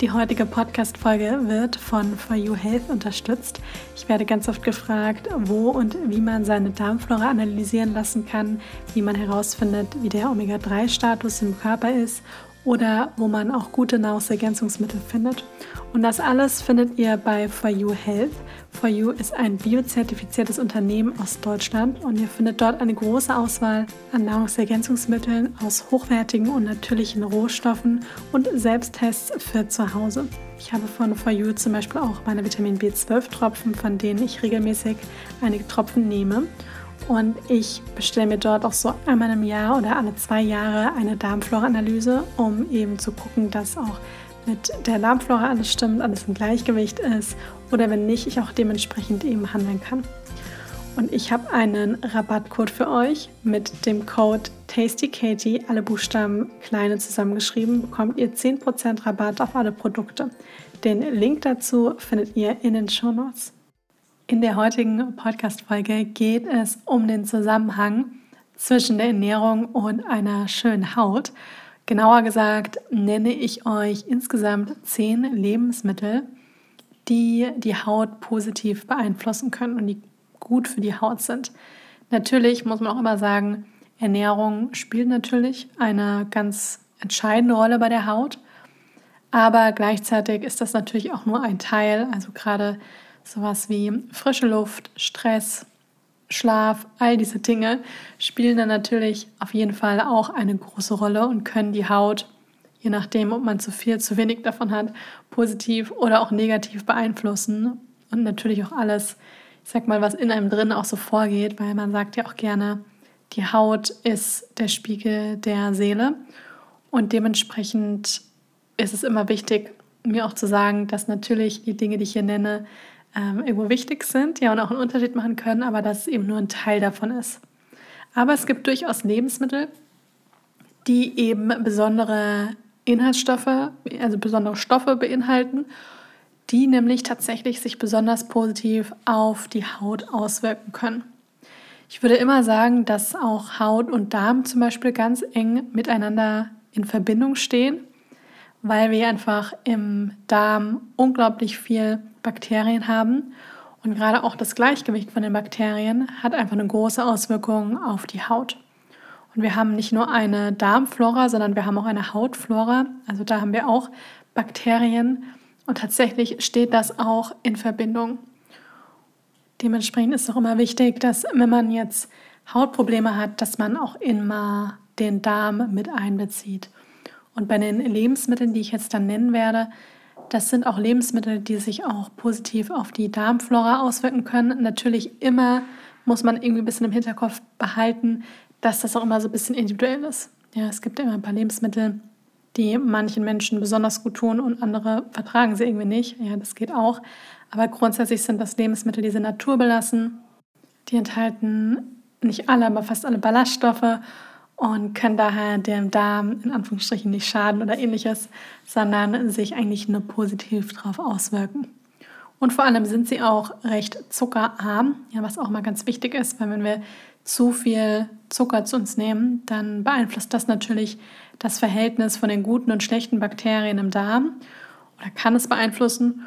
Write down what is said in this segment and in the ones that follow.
Die heutige Podcast-Folge wird von For You Health unterstützt. Ich werde ganz oft gefragt, wo und wie man seine Darmflora analysieren lassen kann, wie man herausfindet, wie der Omega-3-Status im Körper ist oder wo man auch gute Nahrungsergänzungsmittel findet. Und das alles findet ihr bei For You Health. For You ist ein biozertifiziertes Unternehmen aus Deutschland und ihr findet dort eine große Auswahl an Nahrungsergänzungsmitteln aus hochwertigen und natürlichen Rohstoffen und Selbsttests für zu Hause. Ich habe von For You zum Beispiel auch meine Vitamin B12-Tropfen, von denen ich regelmäßig einige Tropfen nehme. Und ich bestelle mir dort auch so einmal im Jahr oder alle zwei Jahre eine Darmflora-Analyse, um eben zu gucken, dass auch mit der Darmflora alles stimmt, alles im Gleichgewicht ist oder wenn nicht, ich auch dementsprechend eben handeln kann. Und ich habe einen Rabattcode für euch mit dem Code TastyKatie, alle Buchstaben kleine zusammengeschrieben, bekommt ihr 10% Rabatt auf alle Produkte. Den Link dazu findet ihr in den Show Notes. In der heutigen Podcast-Folge geht es um den Zusammenhang zwischen der Ernährung und einer schönen Haut. Genauer gesagt nenne ich euch insgesamt zehn Lebensmittel, die die Haut positiv beeinflussen können und die gut für die Haut sind. Natürlich muss man auch immer sagen, Ernährung spielt natürlich eine ganz entscheidende Rolle bei der Haut, aber gleichzeitig ist das natürlich auch nur ein Teil, also gerade Sowas wie frische Luft, Stress, Schlaf, all diese Dinge spielen dann natürlich auf jeden Fall auch eine große Rolle und können die Haut, je nachdem, ob man zu viel, zu wenig davon hat, positiv oder auch negativ beeinflussen. Und natürlich auch alles, ich sag mal, was in einem drin auch so vorgeht, weil man sagt ja auch gerne, die Haut ist der Spiegel der Seele. Und dementsprechend ist es immer wichtig, mir auch zu sagen, dass natürlich die Dinge, die ich hier nenne, ähm, irgendwo wichtig sind, ja, und auch einen Unterschied machen können, aber dass es eben nur ein Teil davon ist. Aber es gibt durchaus Lebensmittel, die eben besondere Inhaltsstoffe, also besondere Stoffe beinhalten, die nämlich tatsächlich sich besonders positiv auf die Haut auswirken können. Ich würde immer sagen, dass auch Haut und Darm zum Beispiel ganz eng miteinander in Verbindung stehen, weil wir einfach im Darm unglaublich viel Bakterien haben. Und gerade auch das Gleichgewicht von den Bakterien hat einfach eine große Auswirkung auf die Haut. Und wir haben nicht nur eine Darmflora, sondern wir haben auch eine Hautflora. Also da haben wir auch Bakterien. Und tatsächlich steht das auch in Verbindung. Dementsprechend ist es auch immer wichtig, dass wenn man jetzt Hautprobleme hat, dass man auch immer den Darm mit einbezieht. Und bei den Lebensmitteln, die ich jetzt dann nennen werde, das sind auch Lebensmittel, die sich auch positiv auf die Darmflora auswirken können. Natürlich immer muss man irgendwie ein bisschen im Hinterkopf behalten, dass das auch immer so ein bisschen individuell ist. Ja, es gibt immer ein paar Lebensmittel, die manchen Menschen besonders gut tun und andere vertragen sie irgendwie nicht. Ja, das geht auch. Aber grundsätzlich sind das Lebensmittel, die sind naturbelassen. Die enthalten nicht alle, aber fast alle Ballaststoffe und können daher dem Darm in Anführungsstrichen nicht schaden oder ähnliches, sondern sich eigentlich nur positiv darauf auswirken. Und vor allem sind sie auch recht zuckerarm, ja, was auch mal ganz wichtig ist, weil wenn wir zu viel Zucker zu uns nehmen, dann beeinflusst das natürlich das Verhältnis von den guten und schlechten Bakterien im Darm oder kann es beeinflussen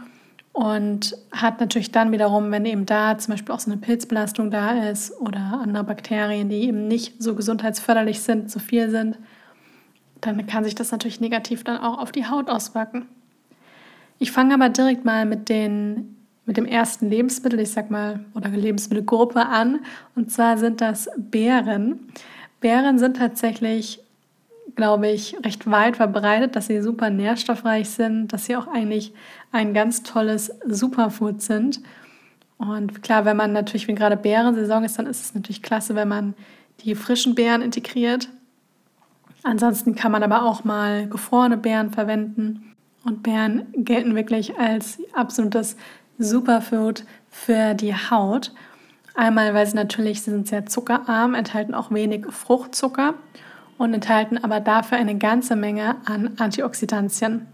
und hat natürlich dann wiederum, wenn eben da zum Beispiel auch so eine Pilzbelastung da ist oder andere Bakterien, die eben nicht so gesundheitsförderlich sind, zu viel sind, dann kann sich das natürlich negativ dann auch auf die Haut auswirken. Ich fange aber direkt mal mit, den, mit dem ersten Lebensmittel, ich sag mal, oder Lebensmittelgruppe an. Und zwar sind das Beeren. Beeren sind tatsächlich glaube ich, recht weit verbreitet, dass sie super nährstoffreich sind, dass sie auch eigentlich ein ganz tolles Superfood sind. Und klar, wenn man natürlich, wenn gerade Beerensaison ist, dann ist es natürlich klasse, wenn man die frischen Beeren integriert. Ansonsten kann man aber auch mal gefrorene Beeren verwenden. Und Beeren gelten wirklich als absolutes Superfood für die Haut. Einmal, weil sie natürlich sie sind sehr zuckerarm, enthalten auch wenig Fruchtzucker und enthalten aber dafür eine ganze Menge an Antioxidantien.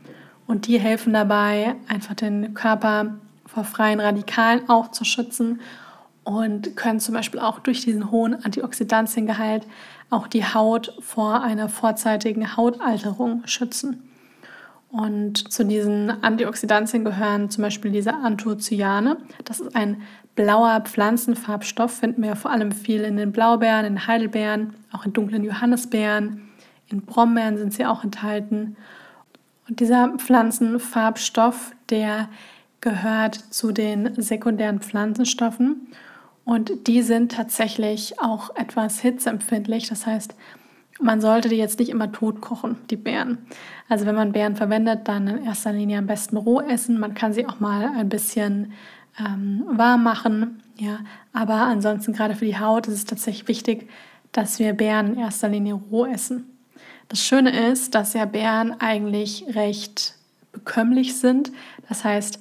Und die helfen dabei, einfach den Körper vor freien Radikalen auch zu schützen und können zum Beispiel auch durch diesen hohen Antioxidantiengehalt auch die Haut vor einer vorzeitigen Hautalterung schützen. Und zu diesen Antioxidantien gehören zum Beispiel diese Anthocyane. Das ist ein blauer Pflanzenfarbstoff, finden wir vor allem viel in den Blaubeeren, in Heidelbeeren, auch in dunklen Johannisbeeren. In Brombeeren sind sie auch enthalten. Und dieser Pflanzenfarbstoff, der gehört zu den sekundären Pflanzenstoffen und die sind tatsächlich auch etwas hitzeempfindlich. Das heißt, man sollte die jetzt nicht immer tot kochen, die Beeren. Also wenn man Beeren verwendet, dann in erster Linie am besten roh essen. Man kann sie auch mal ein bisschen ähm, warm machen. Ja, aber ansonsten gerade für die Haut ist es tatsächlich wichtig, dass wir Beeren in erster Linie roh essen. Das Schöne ist, dass ja Beeren eigentlich recht bekömmlich sind. Das heißt,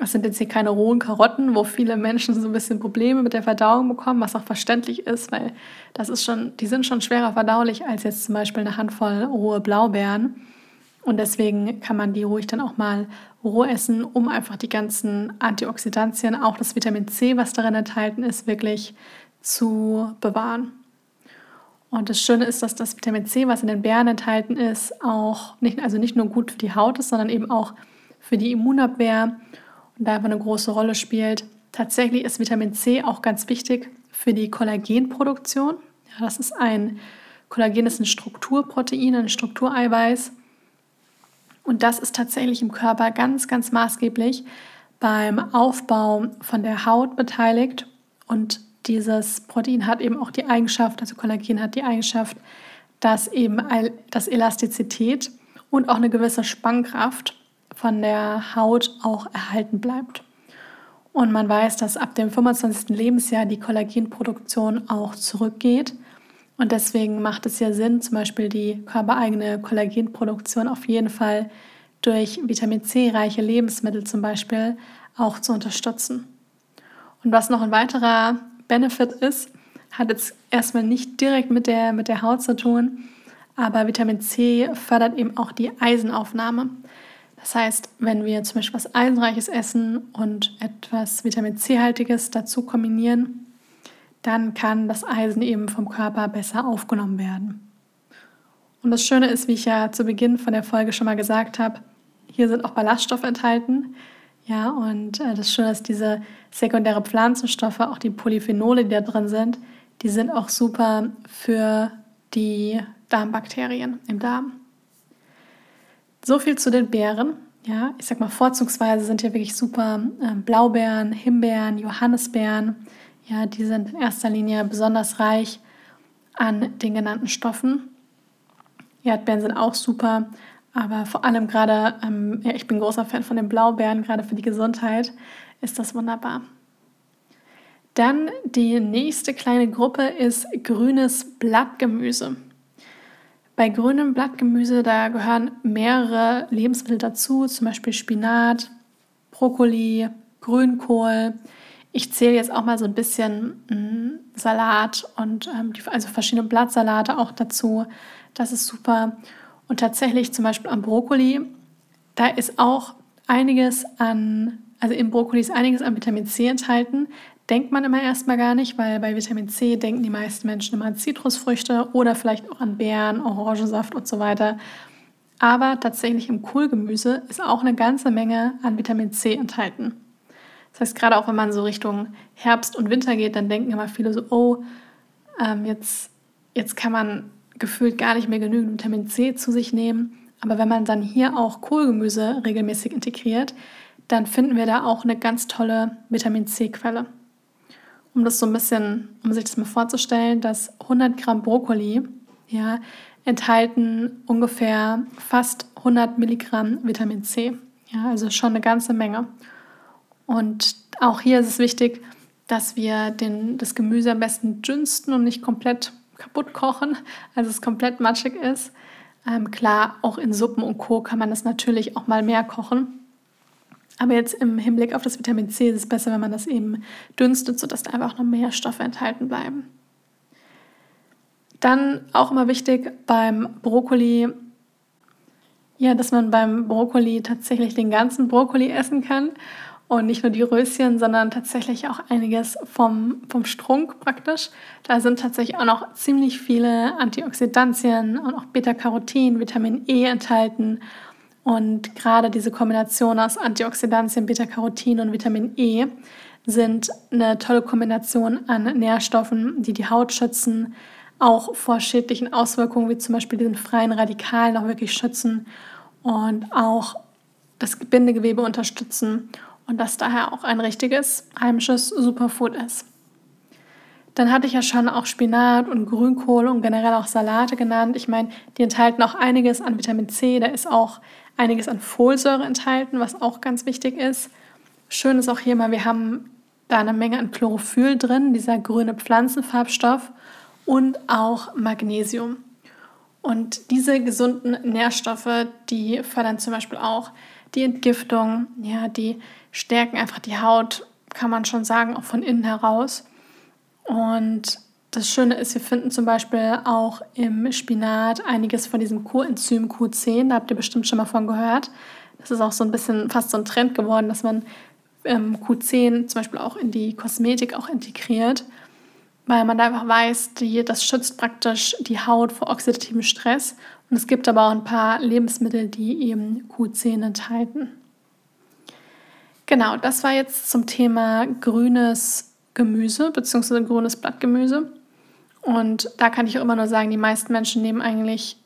es sind jetzt hier keine rohen Karotten, wo viele Menschen so ein bisschen Probleme mit der Verdauung bekommen, was auch verständlich ist, weil das ist schon, die sind schon schwerer verdaulich als jetzt zum Beispiel eine Handvoll rohe Blaubeeren. Und deswegen kann man die ruhig dann auch mal roh essen, um einfach die ganzen Antioxidantien, auch das Vitamin C, was darin enthalten ist, wirklich zu bewahren. Und das Schöne ist, dass das Vitamin C, was in den Beeren enthalten ist, auch nicht, also nicht nur gut für die Haut ist, sondern eben auch für die Immunabwehr da einfach eine große Rolle spielt. Tatsächlich ist Vitamin C auch ganz wichtig für die Kollagenproduktion. Ja, das ist ein Kollagen ist ein Strukturprotein, ein Struktureiweiß. Und das ist tatsächlich im Körper ganz, ganz maßgeblich beim Aufbau von der Haut beteiligt. Und dieses Protein hat eben auch die Eigenschaft, also Kollagen hat die Eigenschaft, dass eben das Elastizität und auch eine gewisse Spannkraft von der Haut auch erhalten bleibt. Und man weiß, dass ab dem 25. Lebensjahr die Kollagenproduktion auch zurückgeht. Und deswegen macht es ja Sinn, zum Beispiel die körpereigene Kollagenproduktion auf jeden Fall durch Vitamin C-reiche Lebensmittel zum Beispiel auch zu unterstützen. Und was noch ein weiterer Benefit ist, hat jetzt erstmal nicht direkt mit der, mit der Haut zu tun, aber Vitamin C fördert eben auch die Eisenaufnahme. Das heißt, wenn wir zum Beispiel was Eisenreiches essen und etwas Vitamin C-haltiges dazu kombinieren, dann kann das Eisen eben vom Körper besser aufgenommen werden. Und das Schöne ist, wie ich ja zu Beginn von der Folge schon mal gesagt habe, hier sind auch Ballaststoffe enthalten. Ja, und äh, das Schöne ist, diese sekundäre Pflanzenstoffe, auch die Polyphenole, die da drin sind, die sind auch super für die Darmbakterien im Darm. So viel zu den Beeren. Ja, ich sag mal, vorzugsweise sind hier wirklich super äh, Blaubeeren, Himbeeren, Johannisbeeren. Ja, die sind in erster Linie besonders reich an den genannten Stoffen. Erdbeeren sind auch super, aber vor allem gerade, ähm, ja, ich bin großer Fan von den Blaubeeren, gerade für die Gesundheit ist das wunderbar. Dann die nächste kleine Gruppe ist grünes Blattgemüse. Bei grünem Blattgemüse, da gehören mehrere Lebensmittel dazu, zum Beispiel Spinat, Brokkoli, Grünkohl. Ich zähle jetzt auch mal so ein bisschen mh, mm, Salat und ähm, die, also verschiedene Blattsalate auch dazu. Das ist super. Und tatsächlich zum Beispiel am Brokkoli, da ist auch einiges an, also im Brokkoli ist einiges an Vitamin C enthalten denkt man immer erstmal gar nicht, weil bei Vitamin C denken die meisten Menschen immer an Zitrusfrüchte oder vielleicht auch an Beeren, Orangensaft und so weiter. Aber tatsächlich im Kohlgemüse ist auch eine ganze Menge an Vitamin C enthalten. Das heißt, gerade auch wenn man so Richtung Herbst und Winter geht, dann denken immer viele so, oh, ähm, jetzt, jetzt kann man gefühlt gar nicht mehr genügend Vitamin C zu sich nehmen. Aber wenn man dann hier auch Kohlgemüse regelmäßig integriert, dann finden wir da auch eine ganz tolle Vitamin C-Quelle um das so ein bisschen, um sich das mal vorzustellen, dass 100 Gramm Brokkoli ja, enthalten ungefähr fast 100 Milligramm Vitamin C. Ja, also schon eine ganze Menge. Und auch hier ist es wichtig, dass wir den, das Gemüse am besten dünsten und nicht komplett kaputt kochen, also es komplett matschig ist. Ähm, klar, auch in Suppen und Co. kann man das natürlich auch mal mehr kochen. Aber jetzt im Hinblick auf das Vitamin C ist es besser, wenn man das eben dünstet, sodass da einfach noch mehr Stoffe enthalten bleiben. Dann auch immer wichtig beim Brokkoli, ja, dass man beim Brokkoli tatsächlich den ganzen Brokkoli essen kann und nicht nur die Röschen, sondern tatsächlich auch einiges vom, vom Strunk praktisch. Da sind tatsächlich auch noch ziemlich viele Antioxidantien und auch Beta-Carotin, Vitamin E enthalten. Und gerade diese Kombination aus Antioxidantien, Beta-Carotin und Vitamin E sind eine tolle Kombination an Nährstoffen, die die Haut schützen, auch vor schädlichen Auswirkungen wie zum Beispiel diesen freien Radikalen auch wirklich schützen und auch das Bindegewebe unterstützen und das daher auch ein richtiges heimisches Superfood ist. Dann hatte ich ja schon auch Spinat und Grünkohl und generell auch Salate genannt. Ich meine, die enthalten auch einiges an Vitamin C, da ist auch einiges an Folsäure enthalten, was auch ganz wichtig ist. Schön ist auch hier mal, wir haben da eine Menge an Chlorophyll drin, dieser grüne Pflanzenfarbstoff und auch Magnesium. Und diese gesunden Nährstoffe, die fördern zum Beispiel auch die Entgiftung, ja, die stärken einfach die Haut, kann man schon sagen, auch von innen heraus. Und das Schöne ist, wir finden zum Beispiel auch im Spinat einiges von diesem Coenzym Q10, da habt ihr bestimmt schon mal von gehört. Das ist auch so ein bisschen fast so ein Trend geworden, dass man ähm, Q10 zum Beispiel auch in die Kosmetik auch integriert, weil man da einfach weiß, die, das schützt praktisch die Haut vor oxidativem Stress. Und es gibt aber auch ein paar Lebensmittel, die eben Q10 enthalten. Genau, das war jetzt zum Thema grünes Gemüse bzw. grünes Blattgemüse. Und da kann ich auch immer nur sagen, die meisten Menschen nehmen eigentlich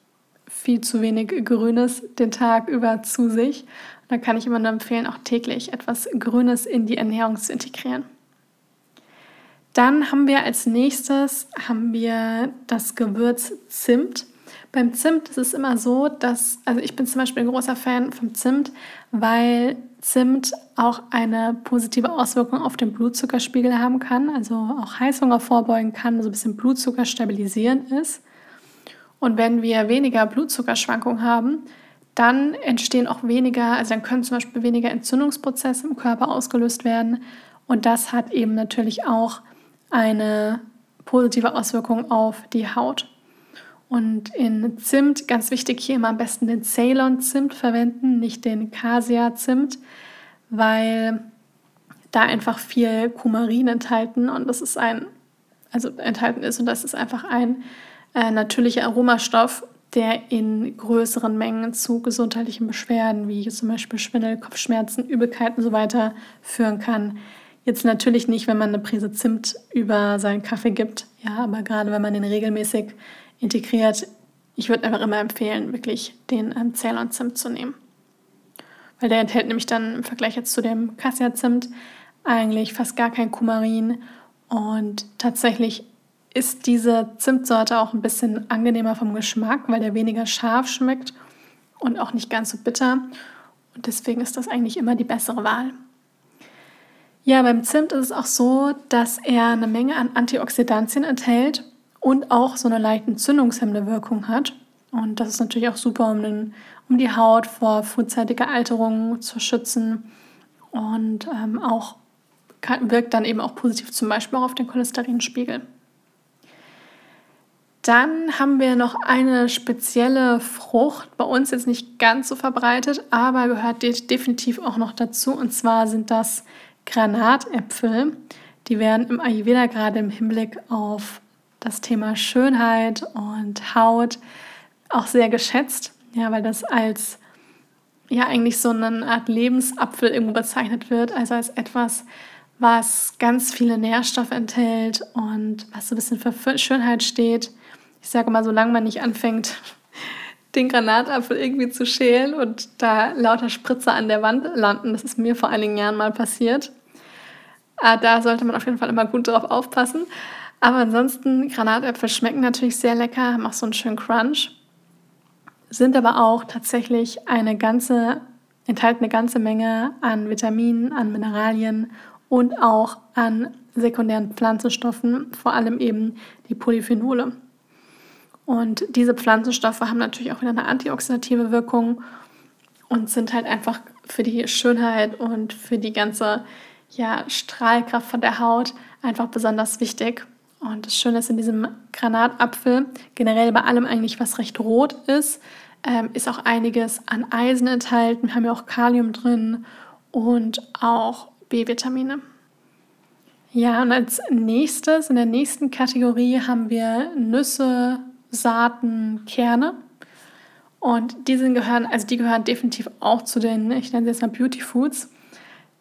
viel zu wenig Grünes den Tag über zu sich. Da kann ich immer nur empfehlen, auch täglich etwas Grünes in die Ernährung zu integrieren. Dann haben wir als nächstes haben wir das Gewürz Zimt. Beim Zimt ist es immer so, dass, also ich bin zum Beispiel ein großer Fan vom Zimt, weil Zimt auch eine positive Auswirkung auf den Blutzuckerspiegel haben kann, also auch Heißhunger vorbeugen kann, so ein bisschen Blutzucker stabilisieren ist. Und wenn wir weniger Blutzuckerschwankungen haben, dann entstehen auch weniger, also dann können zum Beispiel weniger Entzündungsprozesse im Körper ausgelöst werden. Und das hat eben natürlich auch eine positive Auswirkung auf die Haut. Und in Zimt, ganz wichtig hier immer am besten den Ceylon-Zimt verwenden, nicht den Cassia-Zimt, weil da einfach viel Kumarin enthalten und das ist ein, also enthalten ist und das ist einfach ein äh, natürlicher Aromastoff, der in größeren Mengen zu gesundheitlichen Beschwerden wie zum Beispiel Schwindel, Kopfschmerzen, Übelkeit und so weiter führen kann. Jetzt natürlich nicht, wenn man eine Prise Zimt über seinen Kaffee gibt, ja, aber gerade wenn man den regelmäßig integriert. Ich würde einfach immer empfehlen, wirklich den ähm, Ceylon-Zimt zu nehmen. Weil der enthält nämlich dann im Vergleich jetzt zu dem Cassia-Zimt eigentlich fast gar kein Kumarin. Und tatsächlich ist diese Zimtsorte auch ein bisschen angenehmer vom Geschmack, weil der weniger scharf schmeckt und auch nicht ganz so bitter. Und deswegen ist das eigentlich immer die bessere Wahl. Ja, beim Zimt ist es auch so, dass er eine Menge an Antioxidantien enthält und auch so eine leicht entzündungshemmende Wirkung hat. Und das ist natürlich auch super, um, den, um die Haut vor frühzeitiger Alterung zu schützen und ähm, auch kann, wirkt dann eben auch positiv zum Beispiel auch auf den Cholesterinspiegel. Dann haben wir noch eine spezielle Frucht, bei uns jetzt nicht ganz so verbreitet, aber gehört definitiv auch noch dazu. Und zwar sind das Granatäpfel. Die werden im Ayurveda gerade im Hinblick auf das Thema Schönheit und Haut auch sehr geschätzt, ja, weil das als ja eigentlich so eine Art Lebensapfel irgendwo bezeichnet wird, also als etwas, was ganz viele Nährstoffe enthält und was so ein bisschen für Schönheit steht. Ich sage mal, solange man nicht anfängt, den Granatapfel irgendwie zu schälen und da lauter Spritzer an der Wand landen, das ist mir vor einigen Jahren mal passiert. Ah, da sollte man auf jeden Fall immer gut drauf aufpassen. Aber ansonsten, Granatäpfel schmecken natürlich sehr lecker, haben auch so einen schönen Crunch, sind aber auch tatsächlich eine ganze, enthalten eine ganze Menge an Vitaminen, an Mineralien und auch an sekundären Pflanzenstoffen, vor allem eben die Polyphenole. Und diese Pflanzenstoffe haben natürlich auch wieder eine antioxidative Wirkung und sind halt einfach für die Schönheit und für die ganze ja, Strahlkraft von der Haut einfach besonders wichtig. Und das Schöne ist in diesem Granatapfel, generell bei allem eigentlich, was recht rot ist, ähm, ist auch einiges an Eisen enthalten. Wir haben ja auch Kalium drin und auch B-Vitamine. Ja, und als nächstes, in der nächsten Kategorie haben wir Nüsse, Saaten, Kerne. Und die gehören, also die gehören definitiv auch zu den, ich nenne sie jetzt mal Beauty Foods.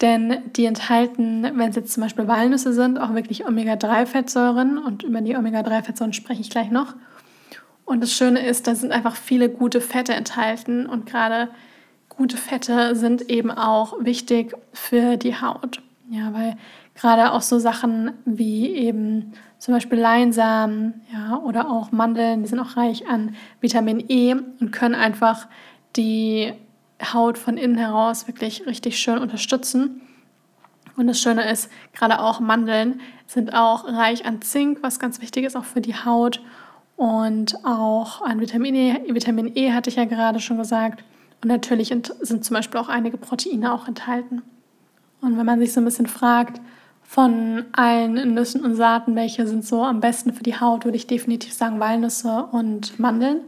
Denn die enthalten, wenn es jetzt zum Beispiel Walnüsse sind, auch wirklich Omega-3-Fettsäuren. Und über die Omega-3-Fettsäuren spreche ich gleich noch. Und das Schöne ist, da sind einfach viele gute Fette enthalten. Und gerade gute Fette sind eben auch wichtig für die Haut. Ja, weil gerade auch so Sachen wie eben zum Beispiel Leinsamen ja, oder auch Mandeln, die sind auch reich an Vitamin E und können einfach die Haut von innen heraus wirklich richtig schön unterstützen. Und das Schöne ist, gerade auch Mandeln sind auch reich an Zink, was ganz wichtig ist auch für die Haut. Und auch an Vitamin E. Vitamin E hatte ich ja gerade schon gesagt. Und natürlich sind zum Beispiel auch einige Proteine auch enthalten. Und wenn man sich so ein bisschen fragt, von allen Nüssen und Saaten, welche sind so am besten für die Haut, würde ich definitiv sagen Walnüsse und Mandeln,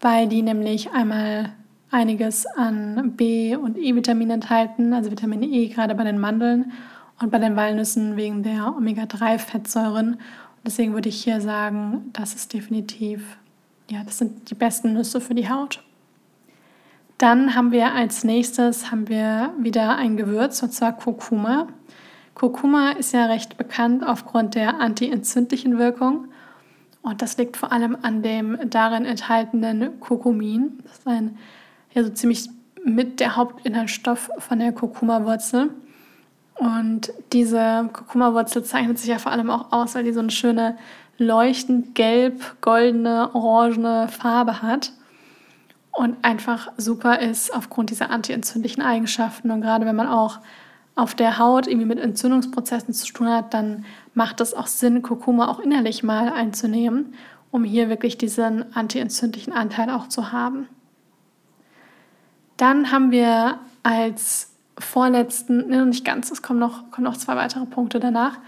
weil die nämlich einmal einiges an B- und E-Vitaminen enthalten, also Vitamin E gerade bei den Mandeln und bei den Walnüssen wegen der Omega-3-Fettsäuren. Und deswegen würde ich hier sagen, das ist definitiv, ja, das sind die besten Nüsse für die Haut. Dann haben wir als nächstes haben wir wieder ein Gewürz, und zwar Kurkuma. Kurkuma ist ja recht bekannt aufgrund der antientzündlichen Wirkung. Und das liegt vor allem an dem darin enthaltenen Kurkumin. Das ist ein, ja, so ziemlich mit der Hauptinhaltsstoff von der Kurkuma-Wurzel. Und diese Kurkuma-Wurzel zeichnet sich ja vor allem auch aus, weil die so eine schöne leuchtend gelb, goldene, orangene Farbe hat und einfach super ist aufgrund dieser antientzündlichen Eigenschaften. Und gerade wenn man auch auf der Haut irgendwie mit Entzündungsprozessen zu tun hat, dann macht es auch Sinn, Kurkuma auch innerlich mal einzunehmen, um hier wirklich diesen antientzündlichen Anteil auch zu haben. Dann haben wir als vorletzten, ne, nicht ganz, es kommen noch, kommen noch zwei weitere Punkte danach,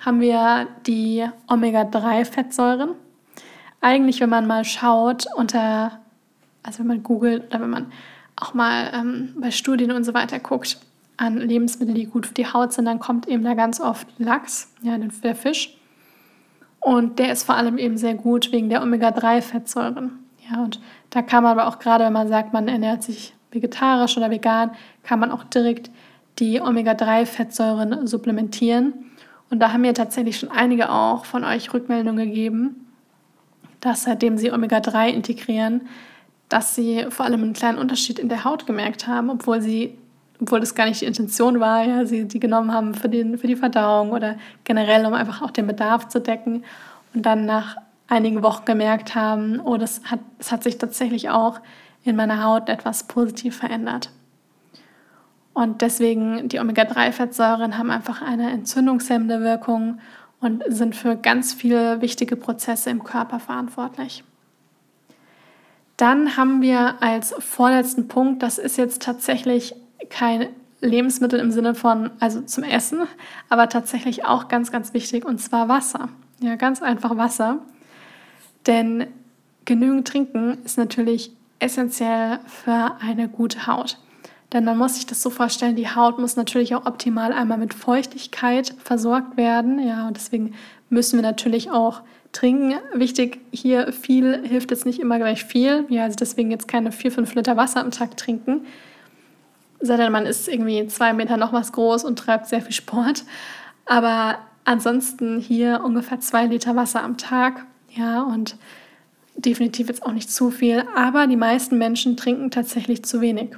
haben wir die Omega-3-Fettsäuren. Eigentlich, wenn man mal schaut, unter, also wenn man googelt oder wenn man auch mal ähm, bei Studien und so weiter guckt, an Lebensmitteln, die gut für die Haut sind, dann kommt eben da ganz oft Lachs, ja, der Fisch. Und der ist vor allem eben sehr gut wegen der Omega-3-Fettsäuren. Ja, und da kann man aber auch gerade, wenn man sagt, man ernährt sich vegetarisch oder vegan, kann man auch direkt die Omega-3-Fettsäuren supplementieren. Und da haben mir tatsächlich schon einige auch von euch Rückmeldungen gegeben, dass seitdem sie Omega-3 integrieren, dass sie vor allem einen kleinen Unterschied in der Haut gemerkt haben, obwohl sie obwohl das gar nicht die Intention war, ja, sie die genommen haben für, den, für die Verdauung oder generell, um einfach auch den Bedarf zu decken und dann nach einigen Wochen gemerkt haben, oh, das hat, das hat sich tatsächlich auch in meiner Haut etwas positiv verändert. Und deswegen, die Omega-3-Fettsäuren haben einfach eine entzündungshemmende Wirkung und sind für ganz viele wichtige Prozesse im Körper verantwortlich. Dann haben wir als vorletzten Punkt, das ist jetzt tatsächlich kein Lebensmittel im Sinne von, also zum Essen, aber tatsächlich auch ganz, ganz wichtig, und zwar Wasser. Ja, ganz einfach Wasser. Denn genügend trinken ist natürlich essentiell für eine gute Haut. Denn man muss sich das so vorstellen, die Haut muss natürlich auch optimal einmal mit Feuchtigkeit versorgt werden. Ja, und deswegen müssen wir natürlich auch trinken. Wichtig hier, viel hilft jetzt nicht immer gleich viel. Ja, also deswegen jetzt keine 4, 5 Liter Wasser am Tag trinken sei denn, man ist irgendwie zwei Meter noch was groß und treibt sehr viel Sport. Aber ansonsten hier ungefähr zwei Liter Wasser am Tag. Ja, und definitiv jetzt auch nicht zu viel. Aber die meisten Menschen trinken tatsächlich zu wenig.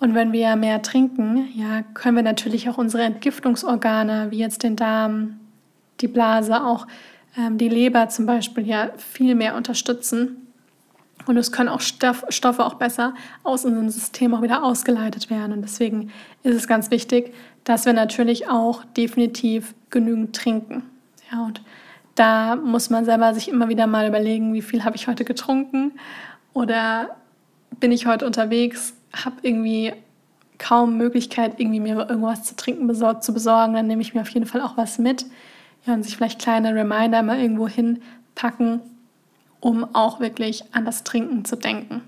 Und wenn wir mehr trinken, ja, können wir natürlich auch unsere Entgiftungsorgane, wie jetzt den Darm, die Blase, auch ähm, die Leber zum Beispiel, ja, viel mehr unterstützen. Und es können auch Stoff, Stoffe auch besser aus unserem System auch wieder ausgeleitet werden. Und deswegen ist es ganz wichtig, dass wir natürlich auch definitiv genügend trinken. Ja, und da muss man selber sich immer wieder mal überlegen, wie viel habe ich heute getrunken oder bin ich heute unterwegs, habe irgendwie kaum Möglichkeit, irgendwie mir irgendwas zu trinken besorgt, zu besorgen, dann nehme ich mir auf jeden Fall auch was mit. Ja, und sich vielleicht kleine Reminder mal irgendwo hinpacken, um auch wirklich an das Trinken zu denken.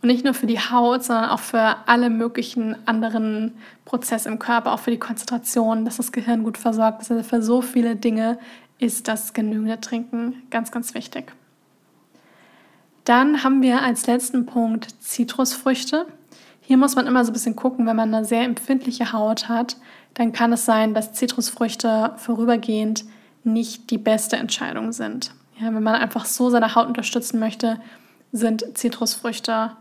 Und nicht nur für die Haut, sondern auch für alle möglichen anderen Prozesse im Körper, auch für die Konzentration, dass das Gehirn gut versorgt ist. Also für so viele Dinge ist das genügende Trinken ganz, ganz wichtig. Dann haben wir als letzten Punkt Zitrusfrüchte. Hier muss man immer so ein bisschen gucken, wenn man eine sehr empfindliche Haut hat, dann kann es sein, dass Zitrusfrüchte vorübergehend nicht die beste Entscheidung sind. Ja, wenn man einfach so seine Haut unterstützen möchte, sind Zitrusfrüchte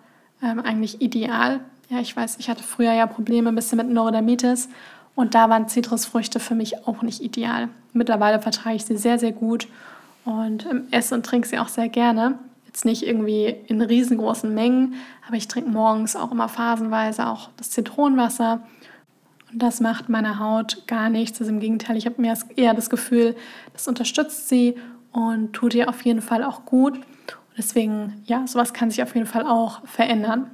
ähm, eigentlich ideal. Ja, ich weiß, ich hatte früher ja Probleme ein bisschen mit Neurodermitis und da waren Zitrusfrüchte für mich auch nicht ideal. Mittlerweile vertrage ich sie sehr, sehr gut und ähm, esse und trinke sie auch sehr gerne. Jetzt nicht irgendwie in riesengroßen Mengen, aber ich trinke morgens auch immer phasenweise auch das Zitronenwasser. Und das macht meiner Haut gar nichts. Also im Gegenteil, ich habe mir eher das Gefühl, das unterstützt sie und tut ihr auf jeden Fall auch gut. Deswegen, ja, sowas kann sich auf jeden Fall auch verändern.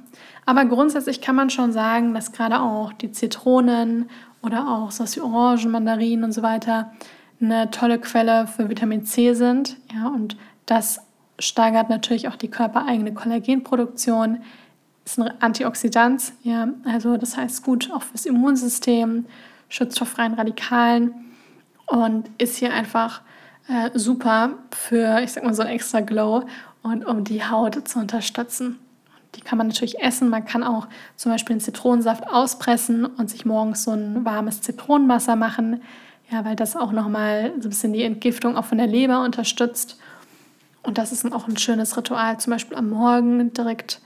Aber grundsätzlich kann man schon sagen, dass gerade auch die Zitronen oder auch sowas wie Orangen, Mandarinen und so weiter eine tolle Quelle für Vitamin C sind. Ja, und das steigert natürlich auch die körpereigene Kollagenproduktion, ist ein Antioxidant, ja, also das heißt gut auch fürs Immunsystem, schützt vor freien Radikalen und ist hier einfach äh, super für, ich sag mal, so ein extra Glow und um die Haut zu unterstützen. Die kann man natürlich essen. Man kann auch zum Beispiel einen Zitronensaft auspressen und sich morgens so ein warmes Zitronenwasser machen. Ja, weil das auch nochmal so ein bisschen die Entgiftung auch von der Leber unterstützt. Und das ist auch ein schönes Ritual, zum Beispiel am Morgen direkt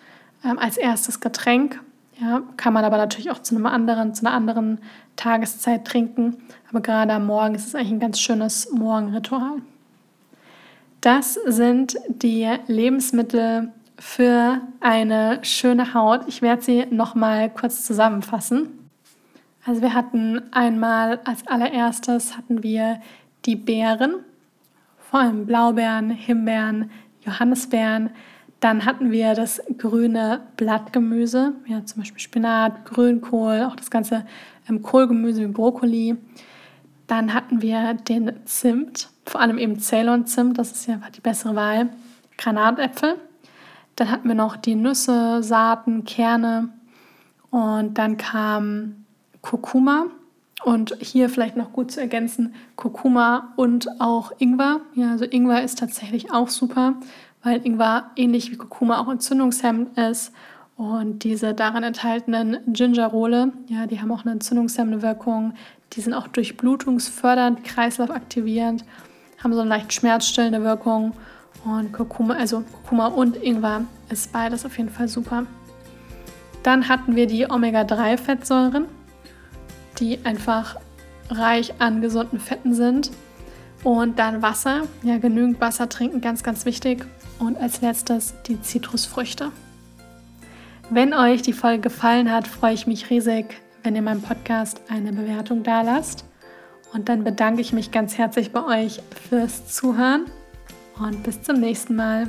ähm, als erstes Getränk. Ja, kann man aber natürlich auch zu einem anderen, zu einer anderen Tageszeit trinken. Aber gerade am Morgen ist es eigentlich ein ganz schönes Morgenritual. Das sind die Lebensmittel für eine schöne Haut. Ich werde sie noch mal kurz zusammenfassen. Also wir hatten einmal als allererstes hatten wir die Beeren, vor allem Blaubeeren, Himbeeren, Johannisbeeren. Dann hatten wir das grüne Blattgemüse, ja, zum Beispiel Spinat, Grünkohl, auch das ganze ähm, Kohlgemüse wie Brokkoli. Dann hatten wir den Zimt, vor allem eben Ceylon-Zimt, das ist ja die bessere Wahl. Granatäpfel. Dann hatten wir noch die Nüsse, Saaten, Kerne. Und dann kam Kurkuma. Und hier vielleicht noch gut zu ergänzen, Kurkuma und auch Ingwer. Ja, also Ingwer ist tatsächlich auch super, weil Ingwer ähnlich wie Kurkuma auch entzündungshemmend ist. Und diese darin enthaltenen Gingerole, ja, die haben auch eine entzündungshemmende Wirkung. Die sind auch durchblutungsfördernd, kreislaufaktivierend, haben so eine leicht schmerzstillende Wirkung. Und Kurkuma, also Kurkuma und Ingwer ist beides auf jeden Fall super. Dann hatten wir die Omega-3-Fettsäuren, die einfach reich an gesunden Fetten sind. Und dann Wasser, ja, genügend Wasser trinken, ganz, ganz wichtig. Und als letztes die Zitrusfrüchte. Wenn euch die Folge gefallen hat, freue ich mich riesig, wenn ihr meinem Podcast eine Bewertung da lasst. Und dann bedanke ich mich ganz herzlich bei euch fürs Zuhören und bis zum nächsten Mal.